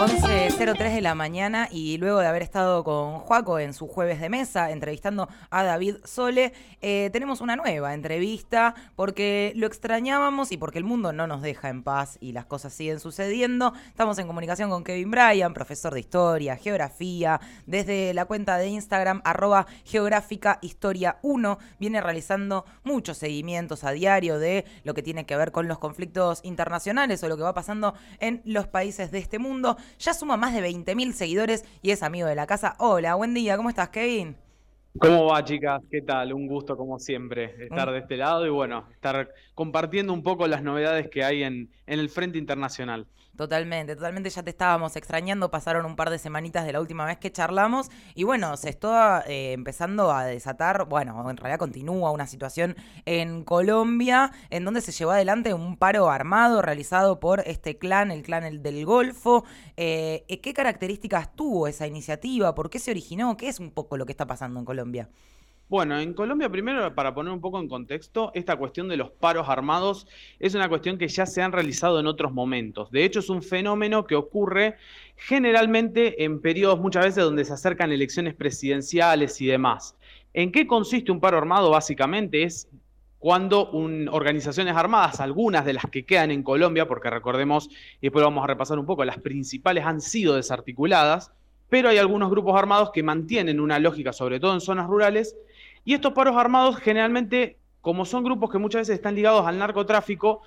11.03 de la mañana y luego de haber estado con Juaco en su jueves de mesa entrevistando a David Sole, eh, tenemos una nueva entrevista porque lo extrañábamos y porque el mundo no nos deja en paz y las cosas siguen sucediendo. Estamos en comunicación con Kevin Bryan, profesor de historia, geografía, desde la cuenta de Instagram arroba geográfica historia 1. Viene realizando muchos seguimientos a diario de lo que tiene que ver con los conflictos internacionales o lo que va pasando en los países de este mundo. Ya suma más de 20.000 seguidores y es amigo de la casa. Hola, buen día, ¿cómo estás, Kevin? ¿Cómo va, chicas? ¿Qué tal? Un gusto, como siempre, estar de este lado y bueno, estar compartiendo un poco las novedades que hay en, en el Frente Internacional. Totalmente, totalmente ya te estábamos extrañando, pasaron un par de semanitas de la última vez que charlamos y bueno, se está eh, empezando a desatar, bueno, en realidad continúa una situación en Colombia en donde se llevó adelante un paro armado realizado por este clan, el clan del Golfo. Eh, ¿Qué características tuvo esa iniciativa? ¿Por qué se originó? ¿Qué es un poco lo que está pasando en Colombia? Bueno, en Colombia, primero, para poner un poco en contexto, esta cuestión de los paros armados es una cuestión que ya se han realizado en otros momentos. De hecho, es un fenómeno que ocurre generalmente en periodos muchas veces donde se acercan elecciones presidenciales y demás. ¿En qué consiste un paro armado? Básicamente es cuando organizaciones armadas, algunas de las que quedan en Colombia, porque recordemos, y después vamos a repasar un poco, las principales han sido desarticuladas, pero hay algunos grupos armados que mantienen una lógica, sobre todo en zonas rurales, y estos paros armados generalmente, como son grupos que muchas veces están ligados al narcotráfico,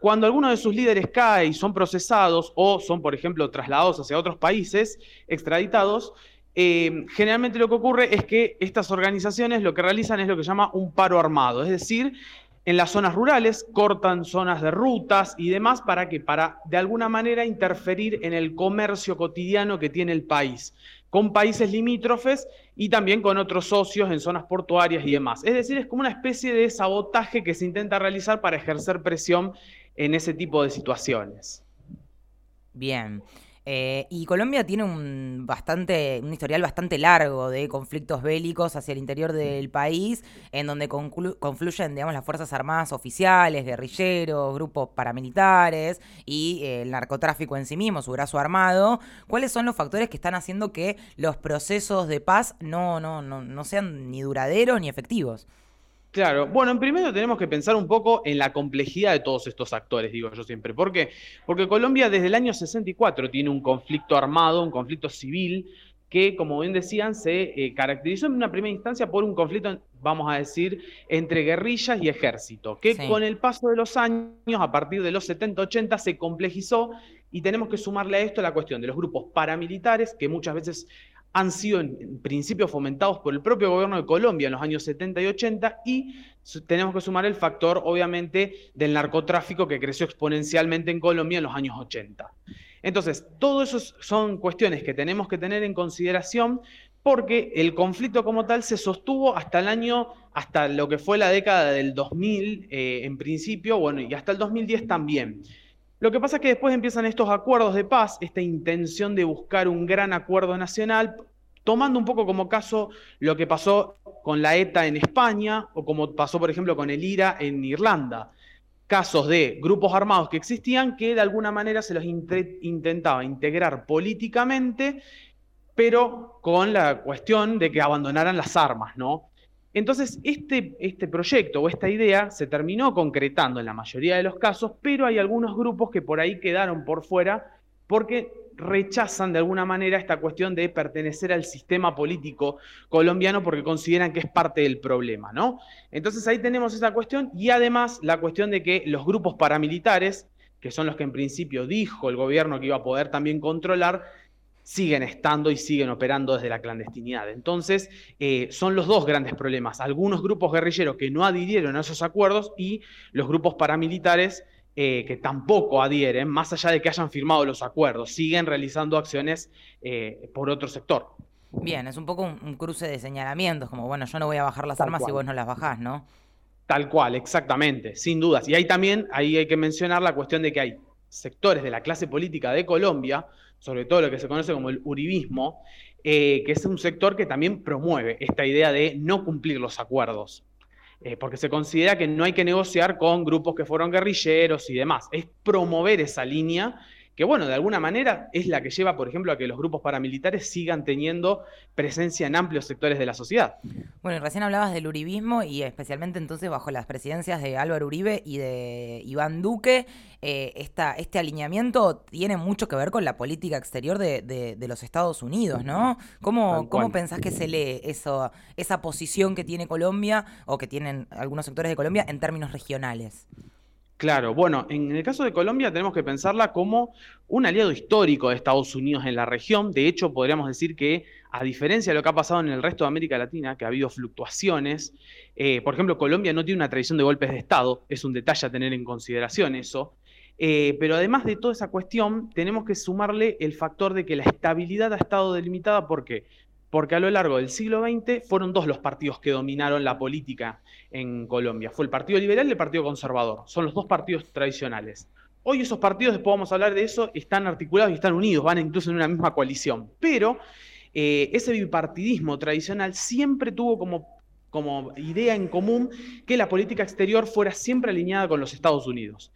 cuando alguno de sus líderes cae y son procesados o son, por ejemplo, trasladados hacia otros países, extraditados, eh, generalmente lo que ocurre es que estas organizaciones lo que realizan es lo que llama un paro armado, es decir, en las zonas rurales cortan zonas de rutas y demás para que para de alguna manera interferir en el comercio cotidiano que tiene el país con países limítrofes y también con otros socios en zonas portuarias y demás. Es decir, es como una especie de sabotaje que se intenta realizar para ejercer presión en ese tipo de situaciones. Bien. Eh, y Colombia tiene un, bastante, un historial bastante largo de conflictos bélicos hacia el interior del país, en donde confluyen digamos, las Fuerzas Armadas oficiales, guerrilleros, grupos paramilitares y eh, el narcotráfico en sí mismo, su brazo armado. ¿Cuáles son los factores que están haciendo que los procesos de paz no, no, no, no sean ni duraderos ni efectivos? Claro, bueno, en primero tenemos que pensar un poco en la complejidad de todos estos actores, digo yo siempre. ¿Por qué? Porque Colombia desde el año 64 tiene un conflicto armado, un conflicto civil, que, como bien decían, se eh, caracterizó en una primera instancia por un conflicto, vamos a decir, entre guerrillas y ejército, que con el paso de los años, a partir de los 70-80, se complejizó y tenemos que sumarle a esto la cuestión de los grupos paramilitares, que muchas veces han sido en, principio fomentados por el propio gobierno de Colombia en los años 70 y 80 y tenemos que sumar el factor, obviamente, del narcotráfico que creció exponencialmente en Colombia en los años 80. Entonces, todo eso son cuestiones que tenemos que tener en consideración porque el conflicto como tal se sostuvo hasta el año, hasta lo que fue la década del 2000 eh, en principio, bueno, y hasta el 2010 también. Lo que pasa es que después empiezan estos acuerdos de paz, esta intención de buscar un gran acuerdo nacional, tomando un poco como caso lo que pasó con la ETA en España o como pasó, por ejemplo, con el IRA en Irlanda. Casos de grupos armados que existían que de alguna manera se los intentaba integrar políticamente, pero con la cuestión de que abandonaran las armas, ¿no? Entonces, este, este proyecto o esta idea se terminó concretando en la mayoría de los casos, pero hay algunos grupos que por ahí quedaron por fuera porque rechazan de alguna manera esta cuestión de pertenecer al sistema político colombiano porque consideran que es parte del problema, ¿no? Entonces ahí tenemos esa cuestión y además la cuestión de que los grupos paramilitares, que son los que en principio dijo el gobierno que iba a poder también controlar, siguen estando y siguen operando desde la clandestinidad. Entonces, eh, son los dos grandes problemas. Algunos grupos guerrilleros que no adhirieron a esos acuerdos y los grupos paramilitares eh, que tampoco adhieren, más allá de que hayan firmado los acuerdos, siguen realizando acciones eh, por otro sector. Bien, es un poco un, cruce de señalamientos, como bueno, yo no voy a bajar las armas si vos no las bajás, ¿no? Tal cual, exactamente, sin dudas. Y ahí también, ahí hay que mencionar la cuestión de que hay sectores de la clase política de Colombia, sobre todo lo que se conoce como el uribismo, eh, que es un sector que también promueve esta idea de no cumplir los acuerdos. Eh, porque se considera que no hay que negociar con grupos que fueron guerrilleros y demás. Es promover esa línea que bueno, de alguna manera es la que lleva, por ejemplo, a que los grupos paramilitares sigan teniendo presencia en amplios sectores de la sociedad. Bueno, recién hablabas del uribismo y especialmente entonces bajo las presidencias de Álvaro Uribe y de Iván Duque, eh, este alineamiento tiene mucho que ver con la política exterior de, los Estados Unidos, ¿no? ¿Cómo, ¿Cómo, pensás que se lee eso, esa posición que tiene Colombia o que tienen algunos sectores de Colombia en términos regionales? Claro, bueno, en el caso de Colombia tenemos que pensarla como un aliado histórico de Estados Unidos en la región. De hecho, podríamos decir que, a diferencia de lo que ha pasado en el resto de América Latina, que ha habido fluctuaciones, eh, por ejemplo, Colombia no tiene una tradición de golpes de Estado, es un detalle a tener en consideración eso. Eh, pero además de toda esa cuestión, tenemos que sumarle el factor de que la estabilidad ha estado delimitada porque porque a lo largo del siglo XX fueron dos los partidos que dominaron la política en Colombia. Fue el Partido Liberal y el Partido Conservador. Son los dos partidos tradicionales. Hoy esos partidos, después vamos a hablar de eso, están articulados y están unidos, van incluso en una misma coalición. Pero eh, ese bipartidismo tradicional siempre tuvo como, como idea en común que la política exterior fuera siempre alineada con los Estados Unidos.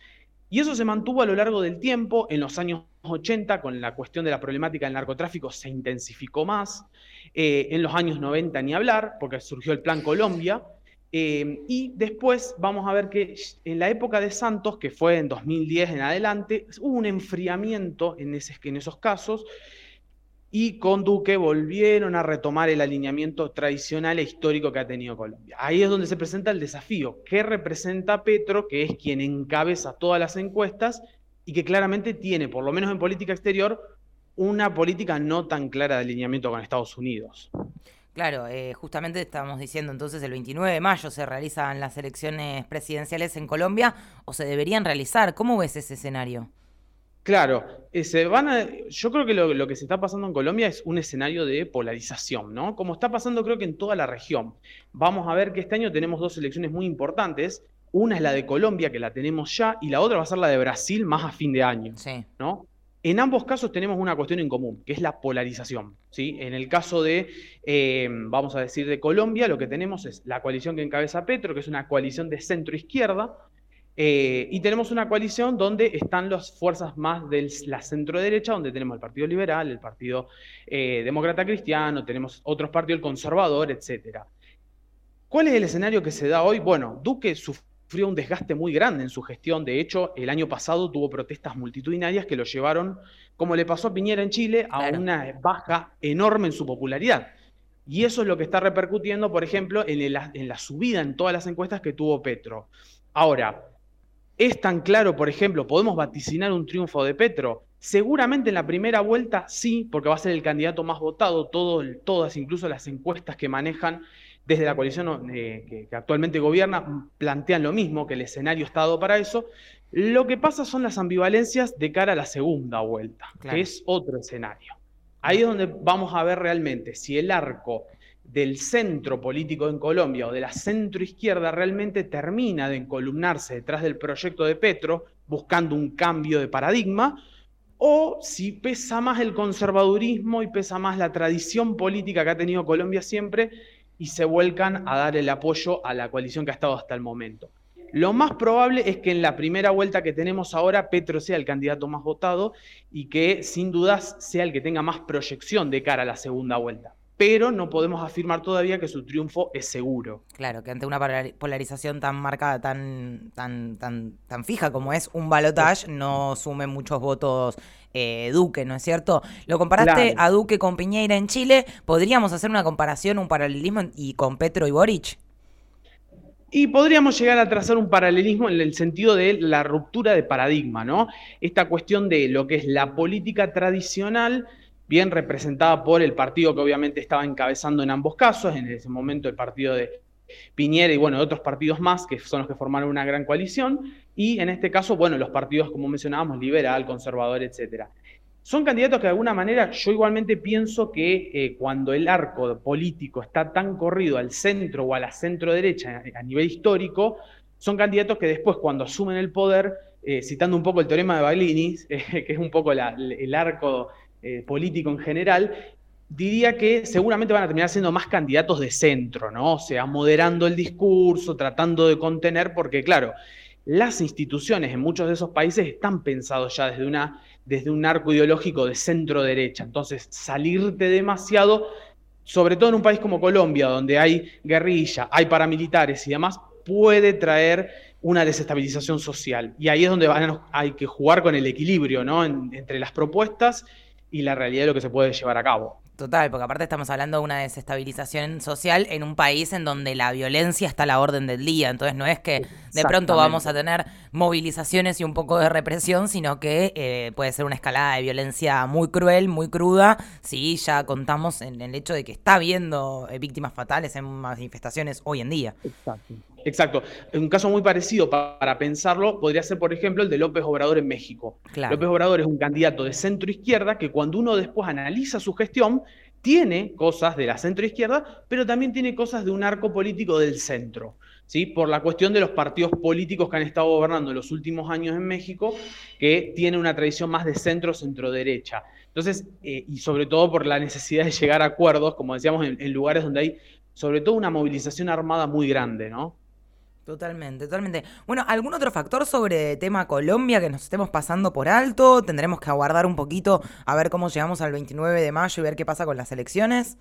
Y eso se mantuvo a lo largo del tiempo. En los años 80, con la cuestión de la problemática del narcotráfico, se intensificó más. Eh, en los años 90 ni hablar, porque surgió el Plan Colombia. Eh, y después vamos a ver que en la época de Santos, que fue en 2010 en adelante, hubo un enfriamiento en, en esos casos y con Duque volvieron a retomar el alineamiento tradicional e histórico que ha tenido Colombia. Ahí es donde se presenta el desafío. ¿Qué representa Petro, que es quien encabeza todas las encuestas y que claramente tiene, por lo menos en política exterior, una política no tan clara de alineamiento con Estados Unidos? Claro, eh, justamente estamos diciendo entonces el 29 de mayo se realizan las elecciones presidenciales en Colombia o se deberían realizar. ¿Cómo ves ese escenario? Claro, eh, se van a, yo creo que lo, que se está pasando en Colombia es un escenario de polarización, ¿no? Como está pasando creo que en toda la región. Vamos a ver que este año tenemos dos elecciones muy importantes. Una es la de Colombia, que la tenemos ya, y la otra va a ser la de Brasil más a fin de año, sí. ¿no? En ambos casos tenemos una cuestión en común, que es la polarización. ¿sí? En el caso de, eh, vamos a decir, de Colombia, lo que tenemos es la coalición que encabeza Petro, que es una coalición de centro-izquierda, eh, y tenemos una coalición donde están las fuerzas más de la centro-derecha, donde tenemos el Partido Liberal, el Partido eh, Demócrata Cristiano, tenemos otros partidos, el Conservador, etc. ¿Cuál es el escenario que se da hoy? Bueno, Duque sufrió un desgaste muy grande en su gestión. De hecho, el año pasado tuvo protestas multitudinarias que lo llevaron, como le pasó a Piñera en Chile, a una baja enorme en su popularidad. Y eso es lo que está repercutiendo, por ejemplo, en, en la subida en todas las encuestas que tuvo Petro. Ahora, ¿Es tan claro, por ejemplo, podemos vaticinar un triunfo de Petro? Seguramente en la primera vuelta sí, porque va a ser el candidato más votado, todas, incluso las encuestas que manejan desde la coalición eh, que, actualmente gobierna, plantean lo mismo, que el escenario está dado para eso. Lo que pasa son las ambivalencias de cara a la segunda vuelta, que es otro escenario. Ahí es donde vamos a ver realmente si el arco del centro político en Colombia o de la centro izquierda realmente termina de encolumnarse detrás del proyecto de Petro, buscando un cambio de paradigma, o si pesa más el conservadurismo y pesa más la tradición política que ha tenido Colombia siempre y se vuelcan a dar el apoyo a la coalición que ha estado hasta el momento. Lo más probable es que en la primera vuelta que tenemos ahora Petro sea el candidato más votado y que sin dudas sea el que tenga más proyección de cara a la segunda vuelta pero no podemos afirmar todavía que su triunfo es seguro. Claro, que ante una polarización tan marcada, tan, tan, tan, tan fija como es un balotage, no sume muchos votos eh, Duque, ¿no es cierto? Lo comparaste a Duque con Piñeira en Chile, ¿podríamos hacer una comparación, un paralelismo y con Petro y Boric? Y podríamos llegar a trazar un paralelismo en el sentido de la ruptura de paradigma, ¿no? Esta cuestión de lo que es la política tradicional bien representada por el partido que obviamente estaba encabezando en ambos casos, en ese momento el partido de Piñera y bueno, otros partidos más que son los que formaron una gran coalición, y en este caso, bueno, los partidos, como mencionábamos, liberal, conservador, etcétera. Son candidatos que de alguna manera yo igualmente pienso que eh, cuando el arco político está tan corrido al centro o a la centro derecha a nivel histórico, son candidatos que después cuando asumen el poder, eh, citando un poco el teorema de Baglini, que es un poco el arco eh, político en general, diría que seguramente van a terminar siendo más candidatos de centro, ¿no? O sea, moderando el discurso, tratando de contener, porque claro, las instituciones en muchos de esos países están pensados ya desde, una, desde un arco ideológico de centro derecha. Entonces, salirte demasiado, sobre todo en un país como Colombia, donde hay guerrilla, hay paramilitares y demás, puede traer una desestabilización social. Y ahí es donde hay que jugar con el equilibrio ¿no? entre las propuestas y la realidad de lo que se puede llevar a cabo. Total, porque aparte estamos hablando de una desestabilización social en un país en donde la violencia está a la orden del día. Entonces no es que de pronto vamos a tener movilizaciones y un poco de represión, sino que eh, puede ser una escalada de violencia muy cruel, muy cruda, si ya contamos en el hecho de que está habiendo eh, víctimas fatales en manifestaciones hoy en día. Exacto. Exacto. Un caso muy parecido para pensarlo podría ser, por ejemplo, el de López Obrador en México. López Obrador es un candidato de centro izquierda que cuando uno después analiza su gestión, tiene cosas de la centro izquierda, pero también tiene cosas de un arco político del centro. ¿sí? Por la cuestión de los partidos políticos que han estado gobernando en los últimos años en México, que tiene una tradición más de centro-centro-derecha. Entonces, eh, y sobre todo por la necesidad de llegar a acuerdos, como decíamos, en lugares donde hay sobre todo una movilización armada muy grande, ¿no? Totalmente, totalmente. Bueno, ¿algún otro factor sobre tema Colombia que nos estemos pasando por alto? ¿Tendremos que aguardar un poquito a ver cómo llegamos al 29 de mayo y ver qué pasa con las elecciones?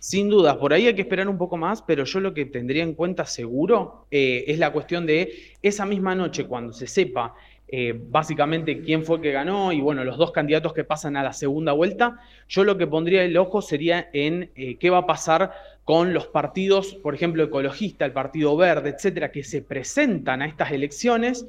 Sin dudas, por ahí hay que esperar un poco más, pero yo lo que tendría en cuenta seguro eh, es la cuestión de esa misma noche, cuando se sepa eh, básicamente quién fue que ganó y bueno, los dos candidatos que pasan a la segunda vuelta, yo lo que pondría el ojo sería en eh, qué va a pasar con los partidos, por ejemplo, ecologista, el Partido Verde, etcétera, que se presentan a estas elecciones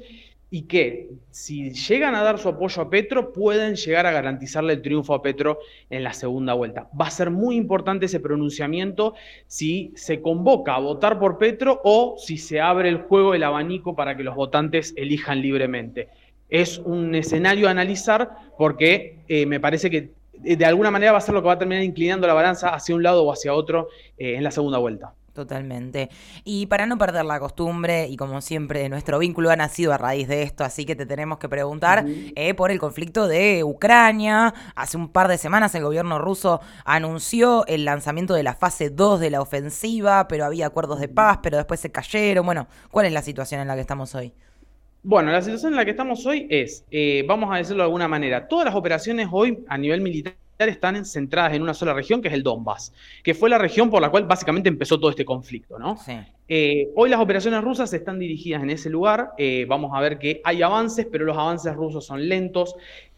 y que si llegan a dar su apoyo a Petro, pueden llegar a garantizarle el triunfo a Petro en la segunda vuelta. Va a ser muy importante ese pronunciamiento si se convoca a votar por Petro o si se abre el juego, el abanico para que los votantes elijan libremente. Es un escenario a analizar porque eh, me parece que de alguna manera va a ser lo que va a terminar inclinando la balanza hacia un lado o hacia otro eh, en la segunda vuelta. Totalmente. Y para no perder la costumbre, y como siempre, nuestro vínculo ha nacido a raíz de esto, así que te tenemos que preguntar eh, por el conflicto de Ucrania. Hace un par de semanas el gobierno ruso anunció el lanzamiento de la fase 2 de la ofensiva, pero había acuerdos de paz, pero después se cayeron. Bueno, ¿cuál es la situación en la que estamos hoy? Bueno, la situación en la que estamos hoy es, eh, vamos a decirlo de alguna manera, todas las operaciones hoy a nivel militar están centradas en una sola región, que es el Donbass, que fue la región por la cual básicamente empezó todo este conflicto, ¿no? Eh, hoy las operaciones rusas están dirigidas en ese lugar, eh, vamos a ver que hay avances, pero los avances rusos son lentos.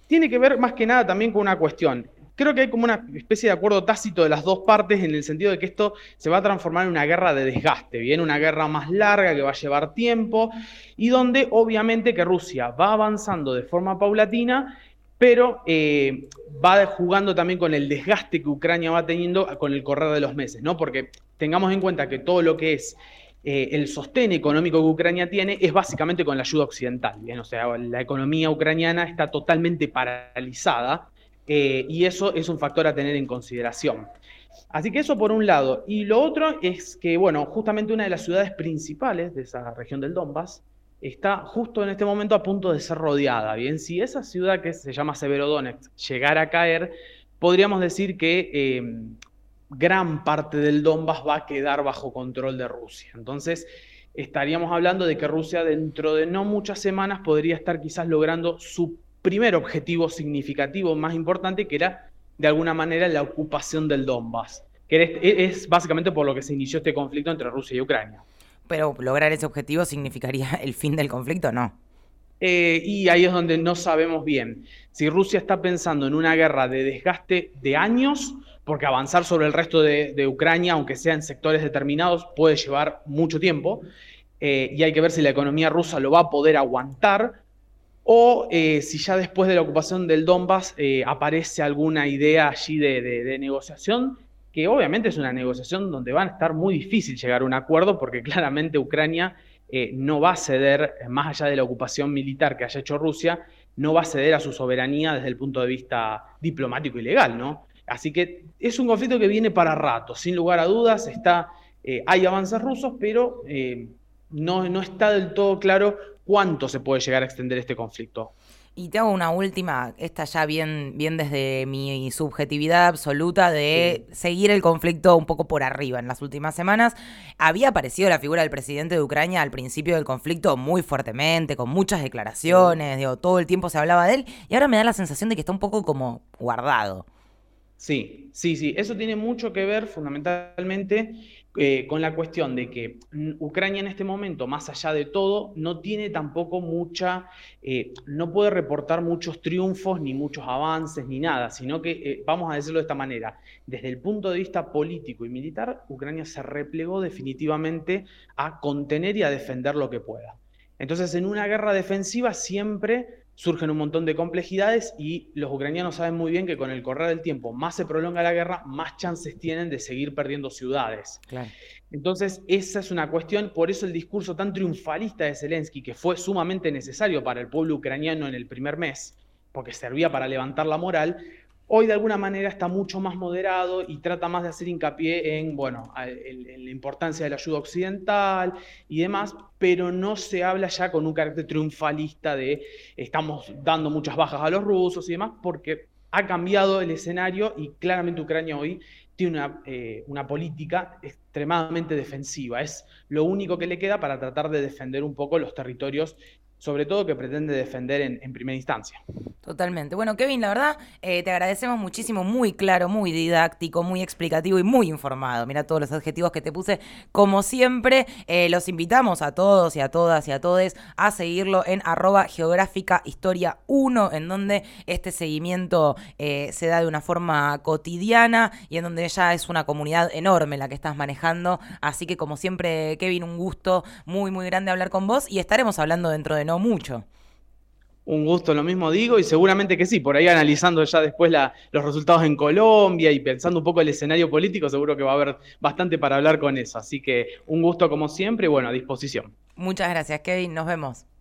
Tiene que ver más que nada también con una cuestión creo que hay como una especie de acuerdo tácito de las dos partes en el sentido de que esto se va a transformar en una guerra de desgaste, bien, una guerra más larga que va a llevar tiempo y donde obviamente que Rusia va avanzando de forma paulatina, pero eh, va jugando también con el desgaste que Ucrania va teniendo con el correr de los meses, ¿no? Porque tengamos en cuenta que todo lo que es eh, el sostén económico que Ucrania tiene es básicamente con la ayuda occidental. O sea, la economía ucraniana está totalmente paralizada eh, y eso es un factor a tener en consideración. Así que eso por un lado. Y lo otro es que, bueno, justamente una de las ciudades principales de esa región del Donbass está justo en este momento a punto de ser rodeada. Bien, si esa ciudad que se llama Severodonetsk llegara a caer, podríamos decir que eh, gran parte del Donbass va a quedar bajo control de Rusia. Entonces, estaríamos hablando de que Rusia dentro de no muchas semanas podría estar quizás logrando su primer objetivo significativo más importante, que era de alguna manera la ocupación del Donbass, que es básicamente por lo que se inició este conflicto entre Rusia y Ucrania. Pero lograr ese objetivo significaría el fin del conflicto, ¿no? Eh, y ahí es donde no sabemos bien si Rusia está pensando en una guerra de desgaste de años, porque avanzar sobre el resto de, Ucrania, aunque sea en sectores determinados, puede llevar mucho tiempo, eh, y hay que ver si la economía rusa lo va a poder aguantar, o eh, si ya después de la ocupación del Donbass aparece alguna idea allí de, negociación, que obviamente es una negociación donde va a estar muy difícil llegar a un acuerdo, porque claramente Ucrania eh, no va a ceder, más allá de la ocupación militar que haya hecho Rusia, no va a ceder a su soberanía desde el punto de vista diplomático y legal, ¿no? Así que es un conflicto que viene para rato, sin lugar a dudas, está, hay avances rusos, pero no, no está del todo claro cuánto se puede llegar a extender este conflicto. Y te hago una última, esta ya bien, bien desde mi subjetividad absoluta de seguir el conflicto un poco por arriba. En las últimas semanas había aparecido la figura del presidente de Ucrania al principio del conflicto muy fuertemente, con muchas declaraciones, digo, todo el tiempo se hablaba de él, y ahora me da la sensación de que está un poco como guardado. Sí, sí, sí. Eso tiene mucho que ver fundamentalmente eh, con la cuestión de que Ucrania en este momento, más allá de todo, no tiene tampoco mucha, eh, no puede reportar muchos triunfos, ni muchos avances, ni nada, sino que, eh, vamos a decirlo de esta manera, desde el punto de vista político y militar, Ucrania se replegó definitivamente a contener y a defender lo que pueda. Entonces, en una guerra defensiva siempre surgen un montón de complejidades y los ucranianos saben muy bien que con el correr del tiempo, más se prolonga la guerra, más chances tienen de seguir perdiendo ciudades. Entonces, esa es una cuestión, por eso el discurso tan triunfalista de Zelensky, que fue sumamente necesario para el pueblo ucraniano en el primer mes, porque servía para levantar la moral, hoy de alguna manera está mucho más moderado y trata más de hacer hincapié en, bueno, en, la importancia de la ayuda occidental y demás, pero no se habla ya con un carácter triunfalista de estamos dando muchas bajas a los rusos y demás, porque ha cambiado el escenario y claramente Ucrania hoy tiene una, eh, una, política extremadamente defensiva. Es lo único que le queda para tratar de defender un poco los territorios sobre todo que pretende defender en, primera instancia. Totalmente. Bueno, Kevin, la verdad, eh, te agradecemos muchísimo, muy claro, muy didáctico, muy explicativo y muy informado. Mira todos los adjetivos que te puse. Como siempre, eh, los invitamos a todos y a todas y a todes a seguirlo en arroba geográfica historia 1, en donde este seguimiento eh, se da de una forma cotidiana y en donde ya es una comunidad enorme la que estás manejando. Así que, como siempre, Kevin, un gusto muy, muy grande hablar con vos y estaremos hablando dentro de no mucho. Un gusto, lo mismo digo, y seguramente que sí, por ahí analizando ya después los resultados en Colombia y pensando un poco el escenario político, seguro que va a haber bastante para hablar con eso. Así que un gusto como siempre y bueno, a disposición. Muchas gracias, Kevin, nos vemos.